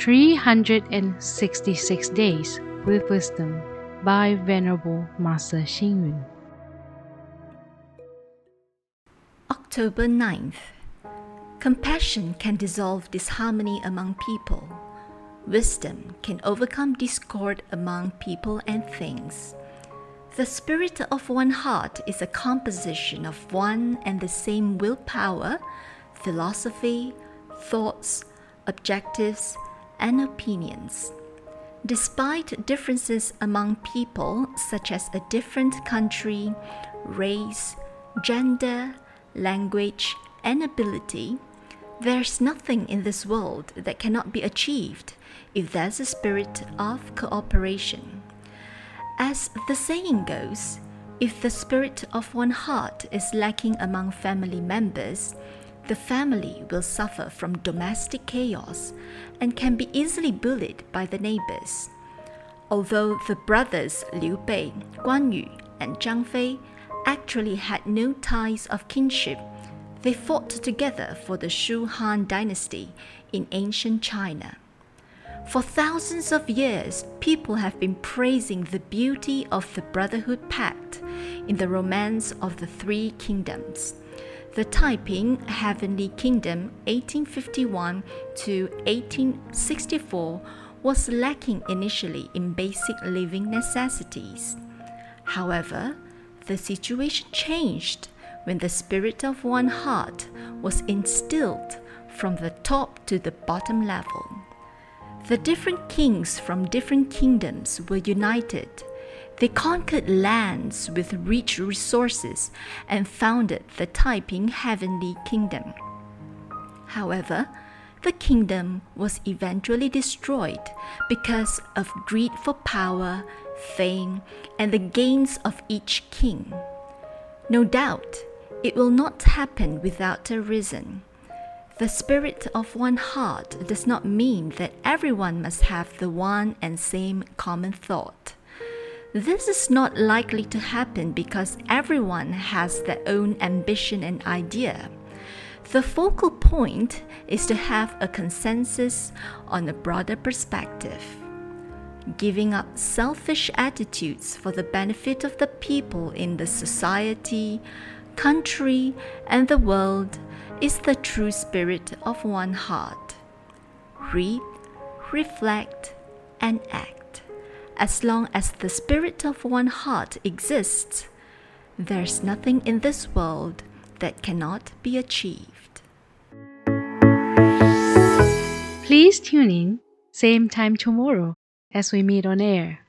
366 Days with Wisdom by Venerable Master Xing Yun. October 9th. Compassion can dissolve disharmony among people. Wisdom can overcome discord among people and things. The spirit of one heart is a composition of one and the same willpower, philosophy, thoughts, objectives, and opinions. Despite differences among people, such as a different country, race, gender, language, and ability, there's nothing in this world that cannot be achieved if there's a spirit of cooperation. As the saying goes, if the spirit of one heart is lacking among family members, the family will suffer from domestic chaos and can be easily bullied by the neighbors. Although the brothers Liu Bei, Guan Yu, and Zhang Fei actually had no ties of kinship, they fought together for the Shu Han dynasty in ancient China. For thousands of years, people have been praising the beauty of the Brotherhood Pact in the romance of the Three Kingdoms. The Taiping Heavenly Kingdom 1851 to 1864 was lacking initially in basic living necessities. However, the situation changed when the spirit of one heart was instilled from the top to the bottom level. The different kings from different kingdoms were united. They conquered lands with rich resources and founded the Taiping Heavenly Kingdom. However, the kingdom was eventually destroyed because of greed for power, fame, and the gains of each king. No doubt, it will not happen without a reason. The spirit of one heart does not mean that everyone must have the one and same common thought. This is not likely to happen because everyone has their own ambition and idea. The focal point is to have a consensus on a broader perspective. Giving up selfish attitudes for the benefit of the people in the society, country, and the world is the true spirit of one heart. Read, reflect, and act. As long as the spirit of one heart exists, there's nothing in this world that cannot be achieved. Please tune in, same time tomorrow as we meet on air.